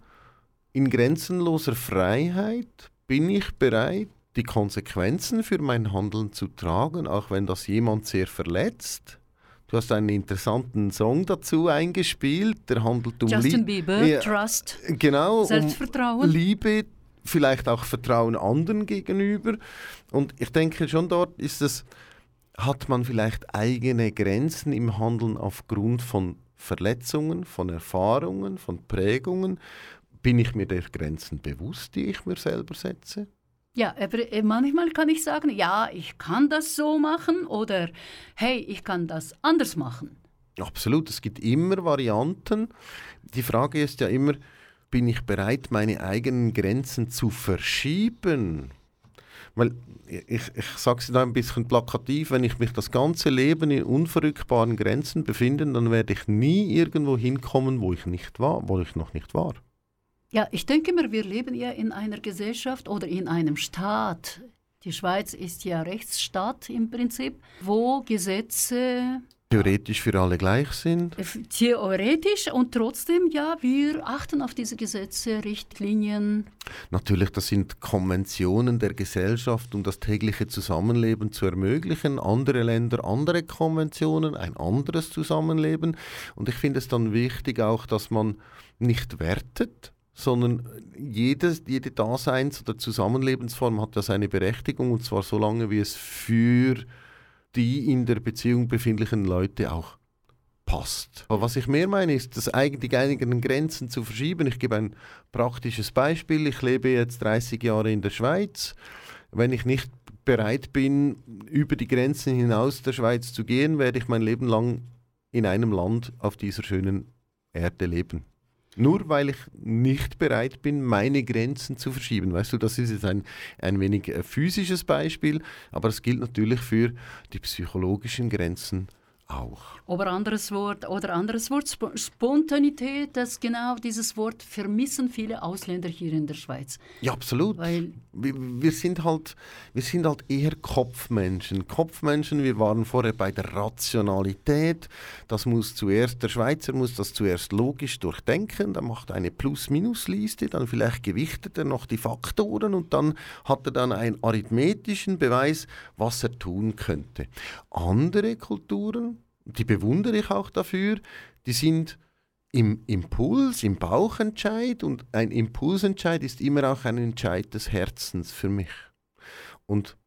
in grenzenloser Freiheit? Bin ich bereit, die Konsequenzen für mein Handeln zu tragen, auch wenn das jemand sehr verletzt? Du hast einen interessanten Song dazu eingespielt, der handelt um Justin Lieb- Bieber, Ja, Trust, Genau, um Selbstvertrauen. Liebe, vielleicht auch Vertrauen anderen gegenüber. Und ich denke schon dort ist es, hat man vielleicht eigene Grenzen im Handeln aufgrund von Verletzungen, von Erfahrungen, von Prägungen. Bin ich mir der Grenzen bewusst, die ich mir selber setze? Ja, aber äh, manchmal kann ich sagen, ja, ich kann das so machen oder hey, ich kann das anders machen. Absolut, es gibt immer Varianten. Die Frage ist ja immer, bin ich bereit, meine eigenen Grenzen zu verschieben? Weil ich, ich sage es da ein bisschen plakativ, wenn ich mich das ganze Leben in unverrückbaren Grenzen befinde, dann werde ich nie irgendwo hinkommen, wo ich nicht war, wo ich noch nicht war. Ja, ich denke immer, wir leben ja in einer Gesellschaft oder in einem Staat. Die Schweiz ist ja Rechtsstaat im Prinzip, wo Gesetze Theoretisch für alle gleich sind. äh, theoretisch und trotzdem, ja, wir achten auf diese Gesetze, Richtlinien. Natürlich, das sind Konventionen der Gesellschaft, um das tägliche Zusammenleben zu ermöglichen. Andere Länder andere Konventionen, ein anderes Zusammenleben. Und ich finde es dann wichtig auch, dass man nicht wertet, sondern jedes, jede Daseins- oder Zusammenlebensform hat ja seine Berechtigung und zwar so lange, wie es für die in der Beziehung befindlichen Leute auch passt. Aber was ich mehr meine, ist, das eigen- die eigenen Grenzen zu verschieben. Ich gebe ein praktisches Beispiel. Ich lebe jetzt 30 Jahre in der Schweiz. Wenn ich nicht bereit bin, über die Grenzen hinaus der Schweiz zu gehen, werde ich mein Leben lang in einem Land auf dieser schönen Erde leben. Nur weil ich nicht bereit bin, meine Grenzen zu verschieben. Weißt du, das ist jetzt ein, ein wenig äh, physisches Beispiel, aber es gilt natürlich für die psychologischen Grenzen auch. Oder anderes Wort, oder anderes Wort, Sp Spontanität, das genau dieses Wort vermissen viele Ausländer hier in der Schweiz. Ja, absolut. Weil wir, wir, sind halt, wir sind halt eher Kopfmenschen. Kopfmenschen, wir waren vorher bei der Rationalität. Das muss zuerst, der Schweizer muss das zuerst logisch durchdenken, dann macht er eine Plus-Minus-Liste, dann vielleicht gewichtet er noch die Faktoren und dann hat er dann einen arithmetischen Beweis, was er tun könnte. Andere Kulturen, die bewundere ich auch dafür, die sind im Impuls, im Bauchentscheid und ein Impulsentscheid ist immer auch ein Entscheid des Herzens für mich. Und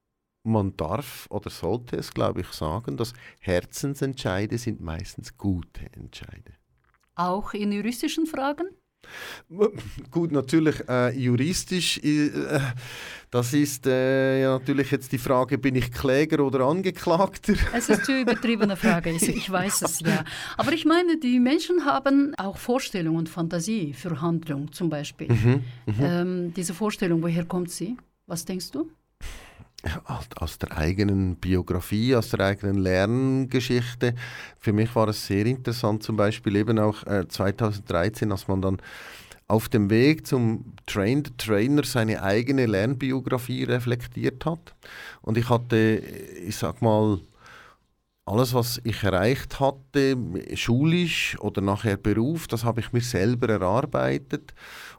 man darf oder sollte es, glaube ich, sagen, dass Herzensentscheide sind meistens gute Entscheide. auch in juristischen Fragen? Gut, natürlich äh, juristisch, äh, das ist äh, ja natürlich jetzt die Frage, bin ich Kläger oder Angeklagter? Es ist eine übertriebene Frage, ich, ich weiß es ja. Aber ich meine, die Menschen haben auch Vorstellungen und Fantasie für Handlung zum Beispiel. Ähm, diese Vorstellung, woher kommt sie? Was denkst du? Aus der eigenen Biografie, aus der eigenen Lerngeschichte. Für mich war es sehr interessant, zum Beispiel eben auch äh, 2013, als man dann auf dem Weg zum Train the Trainer seine eigene Lernbiografie reflektiert hat. Und ich hatte, ich sag mal, alles, was ich erreicht hatte, schulisch oder nachher Beruf, das habe ich mir selber erarbeitet.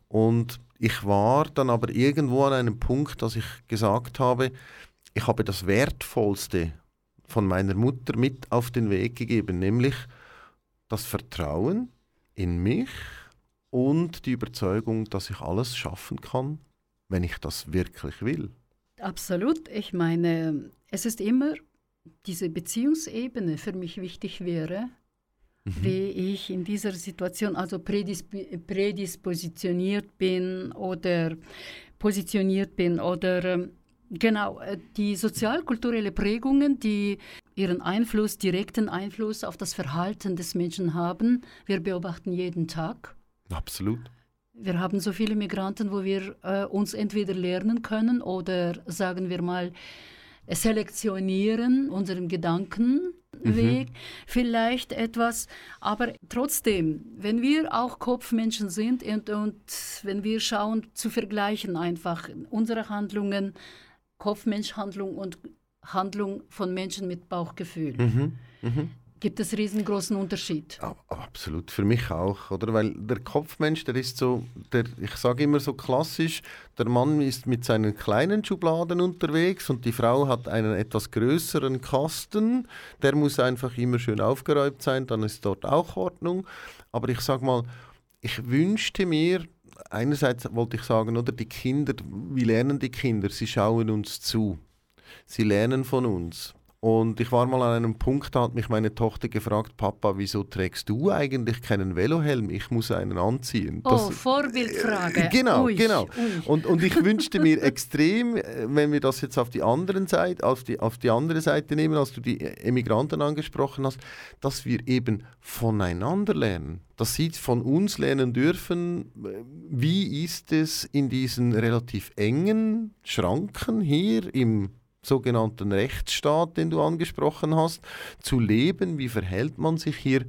Und ich war dann aber irgendwo an einem Punkt, dass ich gesagt habe, ich habe das Wertvollste von meiner Mutter mit auf den Weg gegeben, nämlich das Vertrauen in mich und die Überzeugung, dass ich alles schaffen kann, wenn ich das wirklich will. Absolut. Ich meine, es ist immer diese Beziehungsebene für mich wichtig wäre, wie ich in dieser Situation also prädisp prädispositioniert bin oder positioniert bin oder ähm, genau äh, die sozialkulturelle Prägungen, die ihren Einfluss, direkten Einfluss auf das Verhalten des Menschen haben. Wir beobachten jeden Tag. Absolut. Wir haben so viele Migranten, wo wir äh, uns entweder lernen können oder sagen wir mal selektionieren unseren Gedankenweg vielleicht etwas, aber trotzdem, wenn wir auch Kopfmenschen sind und, und wenn wir schauen zu vergleichen einfach unsere Handlungen, Kopfmenschhandlung und Handlung von Menschen mit Bauchgefühl, gibt es riesengroßen Unterschied. Absolut, für mich auch, oder? Weil der Kopfmensch, der ist so, der, ich sage immer so klassisch, der Mann ist mit seinen kleinen Schubladen unterwegs und die Frau hat einen etwas größeren Kasten. Der muss einfach immer schön aufgeräumt sein, dann ist dort auch Ordnung. Aber ich sage mal, ich wünschte mir, einerseits wollte ich sagen, oder die Kinder, wie lernen die Kinder? Sie schauen uns zu. Sie lernen von uns. Und ich war mal an einem Punkt, da hat mich meine Tochter gefragt, Papa, wieso trägst du eigentlich keinen Velohelm? Ich muss einen anziehen. Oh, Das- Vorbildfrage. Genau, Ui, genau. ui. Und, und ich wünschte mir extrem, äh, wenn wir das jetzt auf die, anderen Seite, auf, die, auf die andere Seite nehmen, als du die Emigranten angesprochen hast, dass wir eben voneinander lernen. Dass sie von uns lernen dürfen, äh, wie ist es in diesen relativ engen Schranken hier im sogenannten Rechtsstaat, den du angesprochen hast, zu leben, wie verhält man sich hier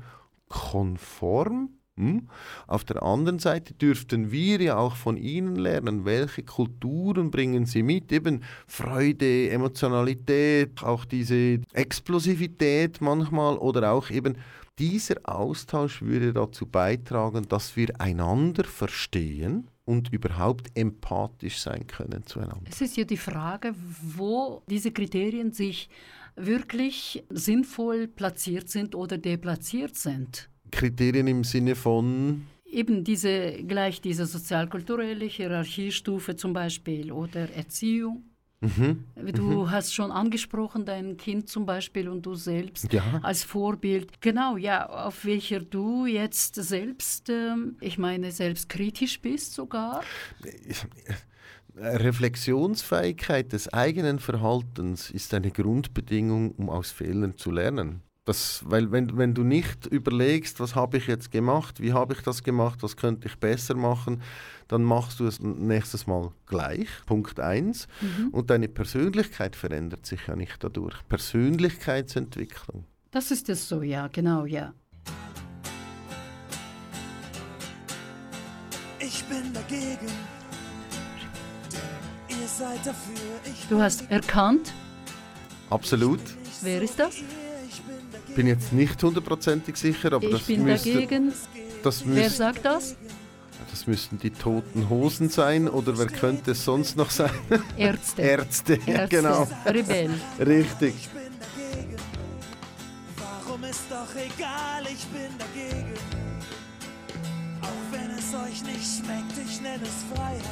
konform. Hm? Auf der anderen Seite dürften wir ja auch von ihnen lernen, welche Kulturen bringen sie mit, eben Freude, Emotionalität, auch diese Explosivität manchmal oder auch eben dieser Austausch würde dazu beitragen, dass wir einander verstehen und überhaupt empathisch sein können zueinander. Es ist ja die Frage, wo diese Kriterien sich wirklich sinnvoll platziert sind oder deplatziert sind. Kriterien im Sinne von Eben diese, gleich diese sozialkulturelle Hierarchiestufe zum Beispiel oder Erziehung. Mhm, Du hast schon angesprochen, dein Kind zum Beispiel und du selbst Ja. als Vorbild. Genau, ja, auf welcher du jetzt selbst, ähm, ich meine, selbst kritisch bist sogar. Reflexionsfähigkeit des eigenen Verhaltens ist eine Grundbedingung, um aus Fehlern zu lernen. Das, weil wenn, wenn du nicht überlegst, was habe ich jetzt gemacht, wie habe ich das gemacht, was könnte ich besser machen, dann machst du es nächstes Mal gleich, Punkt 1. Und deine Persönlichkeit verändert sich ja nicht dadurch. Persönlichkeitsentwicklung. Das ist es so, ja, genau, ja. Ich bin dagegen. Ihr seid dafür. Ich Du hast erkannt, Absolut. wer ist das? ich bin jetzt nicht hundertprozentig sicher, aber Ich das, bin müsste, dagegen. das, Wer müsste, sagt das? Das müssten die toten Hosen sein oder wer könnte es sonst noch sein? Ärzte. Ärzte, ja, Ärzte. genau. Rebell. Richtig. Ich bin dagegen. Warum ist doch egal, ich bin dagegen. Auch wenn es euch nicht schmeckt, ich nenne es Freiheit.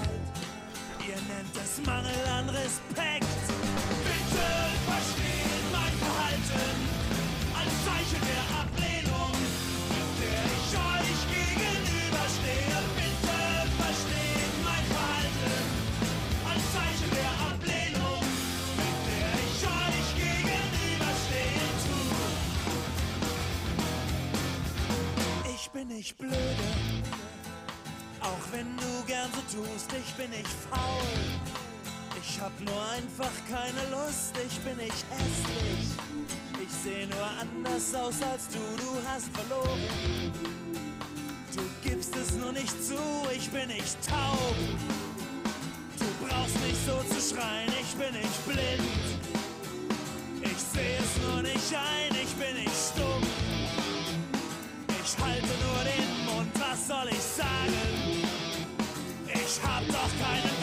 Ihr nennt es Mangel an Respekt. Nicht blöde, auch wenn du gern so tust, ich bin nicht faul. Ich hab nur einfach keine Lust, ich bin nicht hässlich. Ich seh nur anders aus als du, du hast verloren. Du gibst es nur nicht zu, ich bin nicht taub. Du brauchst nicht so zu schreien, ich bin nicht blind. Ich seh es nur nicht ein, Ich hab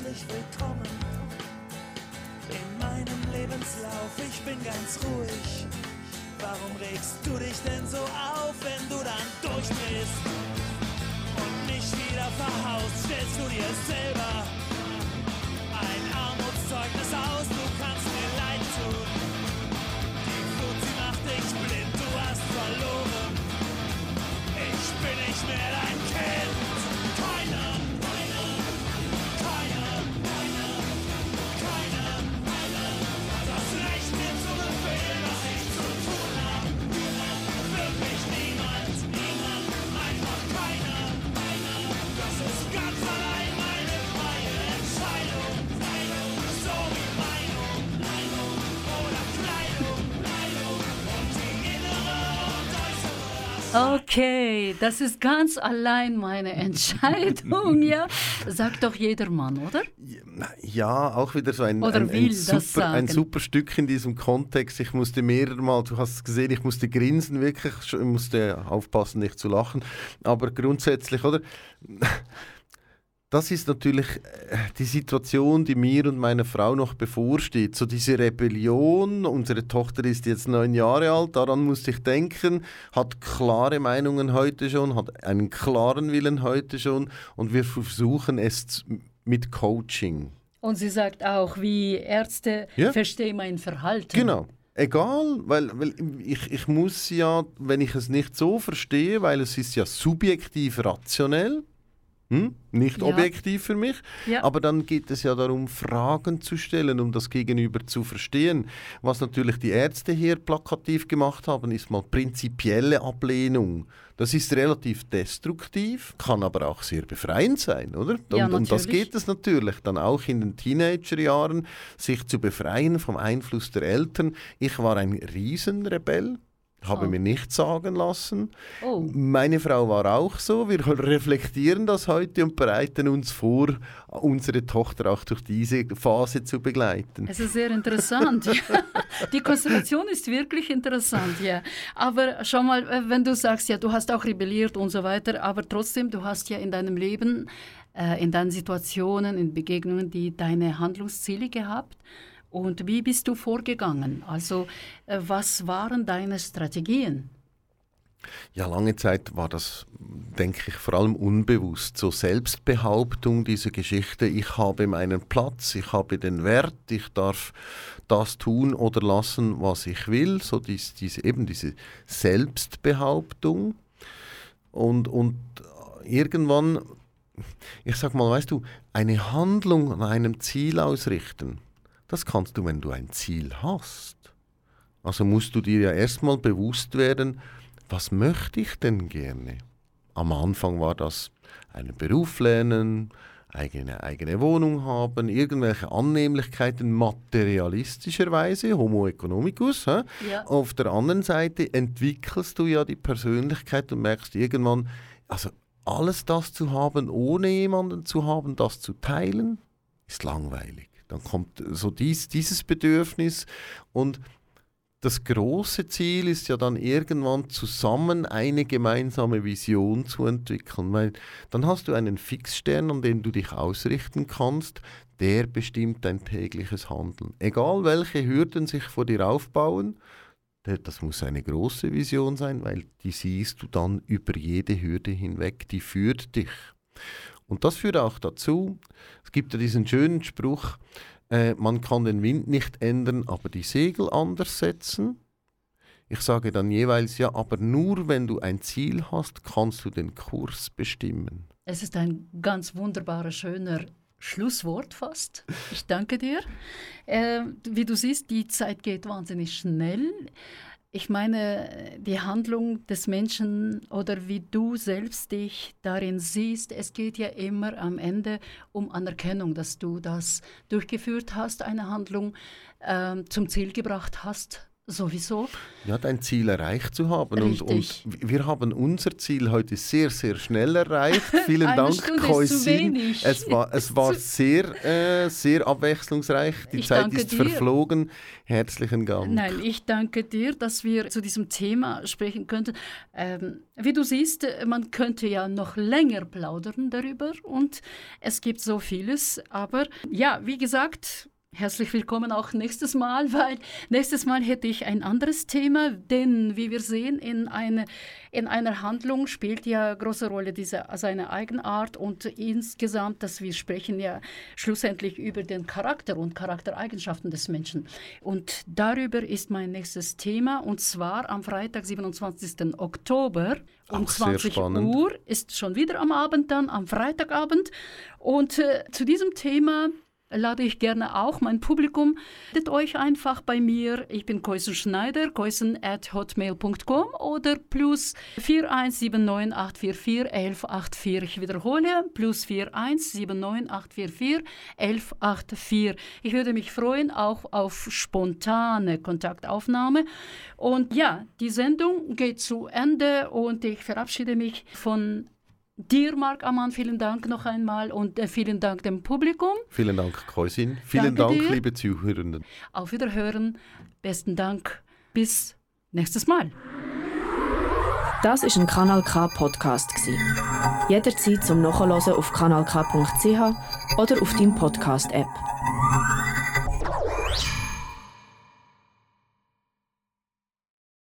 herzlich willkommen. In meinem Lebenslauf, ich bin ganz ruhig. Warum regst du dich denn so auf, wenn du dann durchdrehst? Und mich wieder verhaust, stellst du dir selber Das ist ganz allein meine Entscheidung, ja. Sagt doch jeder Mann, oder? Ja, auch wieder so ein, ein, ein, super, ein super Stück in diesem Kontext. Ich musste mehrere Mal, du hast es gesehen, ich musste grinsen, wirklich, ich musste aufpassen, nicht zu lachen. Aber grundsätzlich, oder? Das ist natürlich äh, die Situation, die mir und meiner Frau noch bevorsteht. So diese Rebellion, unsere Tochter ist jetzt neun Jahre alt, daran musste ich denken, hat klare Meinungen heute schon, hat einen klaren Willen heute schon und wir versuchen es mit Coaching. Und sie sagt auch, wie Ärzte Ja. verstehen mein Verhalten. Genau. Egal, weil, weil ich, ich muss ja, wenn ich es nicht so verstehe, weil es ist ja subjektiv rationell, Hm? Nicht Ja. objektiv für mich. Ja. Aber dann geht es ja darum, Fragen zu stellen, um das Gegenüber zu verstehen. Was natürlich die Ärzte hier plakativ gemacht haben, ist mal prinzipielle Ablehnung. Das ist relativ destruktiv, kann aber auch sehr befreiend sein, oder? Und, Ja, das geht es natürlich dann auch in den Teenagerjahren, sich zu befreien vom Einfluss der Eltern. Ich war ein Riesenrebell. Habe Oh. mir nichts sagen lassen. Oh. Meine Frau war auch so. Wir reflektieren das heute und bereiten uns vor, unsere Tochter auch durch diese Phase zu begleiten. Es ist sehr interessant. ja. Die Konstellation ist wirklich interessant, ja. Aber schau mal, äh, wenn du sagst, ja, du hast auch rebelliert und so weiter, aber trotzdem, du hast ja in deinem Leben, äh, in deinen Situationen, in Begegnungen, die deine Handlungsziele gehabt. Und wie bist du vorgegangen? Also, äh, was waren deine Strategien? Ja, lange Zeit war das, denke ich, vor allem unbewusst. So Selbstbehauptung, diese Geschichte, ich habe meinen Platz, ich habe den Wert, ich darf das tun oder lassen, was ich will. So dies, diese, eben diese Selbstbehauptung. Und, und irgendwann, ich sag mal, weißt du, eine Handlung an einem Ziel ausrichten, das kannst du, wenn du ein Ziel hast. Also musst du dir ja erstmal bewusst werden, was möchte ich denn gerne? Am Anfang war das einen Beruf lernen, eigene, eigene Wohnung haben, irgendwelche Annehmlichkeiten materialistischerweise, Homo economicus. Ja. Auf der anderen Seite entwickelst du ja die Persönlichkeit und merkst irgendwann, also alles das zu haben, ohne jemanden zu haben, das zu teilen, ist langweilig. Dann kommt so dies, dieses Bedürfnis und das große Ziel ist ja dann irgendwann zusammen eine gemeinsame Vision zu entwickeln, weil dann hast du einen Fixstern, an den du dich ausrichten kannst, der bestimmt dein tägliches Handeln. Egal welche Hürden sich vor dir aufbauen, das muss eine große Vision sein, weil die siehst du dann über jede Hürde hinweg, die führt dich. Und das führt auch dazu, es gibt ja diesen schönen Spruch, äh, man kann den Wind nicht ändern, aber die Segel anders setzen. Ich sage dann jeweils, ja, aber nur wenn du ein Ziel hast, kannst du den Kurs bestimmen. Es ist ein ganz wunderbarer, schöner Schlusswort fast. Ich danke dir. Äh, wie du siehst, die Zeit geht wahnsinnig schnell. Ich meine, die Handlung des Menschen oder wie du selbst dich darin siehst, es geht ja immer am Ende um Anerkennung, dass du das durchgeführt hast, eine Handlung ähm, zum Ziel gebracht hast, sowieso. Ja, dein Ziel erreicht zu haben. Und, und wir haben unser Ziel heute sehr, sehr schnell erreicht. Vielen Dank, Stunde Koisin. Es war, es war sehr, äh, sehr abwechslungsreich. Die Ich Zeit ist dir. verflogen. Herzlichen Dank. Nein, ich danke dir, dass wir zu diesem Thema sprechen könnten. Ähm, wie du siehst, man könnte ja noch länger plaudern darüber und es gibt so vieles. Aber ja, wie gesagt, herzlich willkommen auch nächstes Mal, weil nächstes Mal hätte ich ein anderes Thema, denn wie wir sehen, in, eine, in einer Handlung spielt ja große Rolle diese, seine Eigenart und insgesamt, dass wir sprechen ja schlussendlich über den Charakter und Charaktereigenschaften des Menschen. Und darüber ist mein nächstes Thema und zwar am Freitag, 27. Oktober um Auch sehr 20 spannend. Uhr ist schon wieder am Abend dann, am Freitagabend. Und äh, zu diesem Thema lade ich gerne auch mein Publikum. Meldet euch einfach bei mir. Ich bin Koisen Schneider, koisen at hotmail.com oder plus 41798441184. Ich wiederhole, plus 41798441184. Ich würde mich freuen auch auf spontane Kontaktaufnahme. Und ja, die Sendung geht zu Ende und ich verabschiede mich von dir, Marc Ammann. Vielen Dank noch einmal und äh, vielen Dank dem Publikum. Vielen Dank, Koisin. Vielen Danke Dank, dir. liebe Zuhörenden. Auf Wiederhören. Besten Dank. Bis nächstes Mal. Das ist ein Kanal K Podcast gsi. Jederzeit zum Nachhören auf kanalk.ch oder auf deinem Podcast App.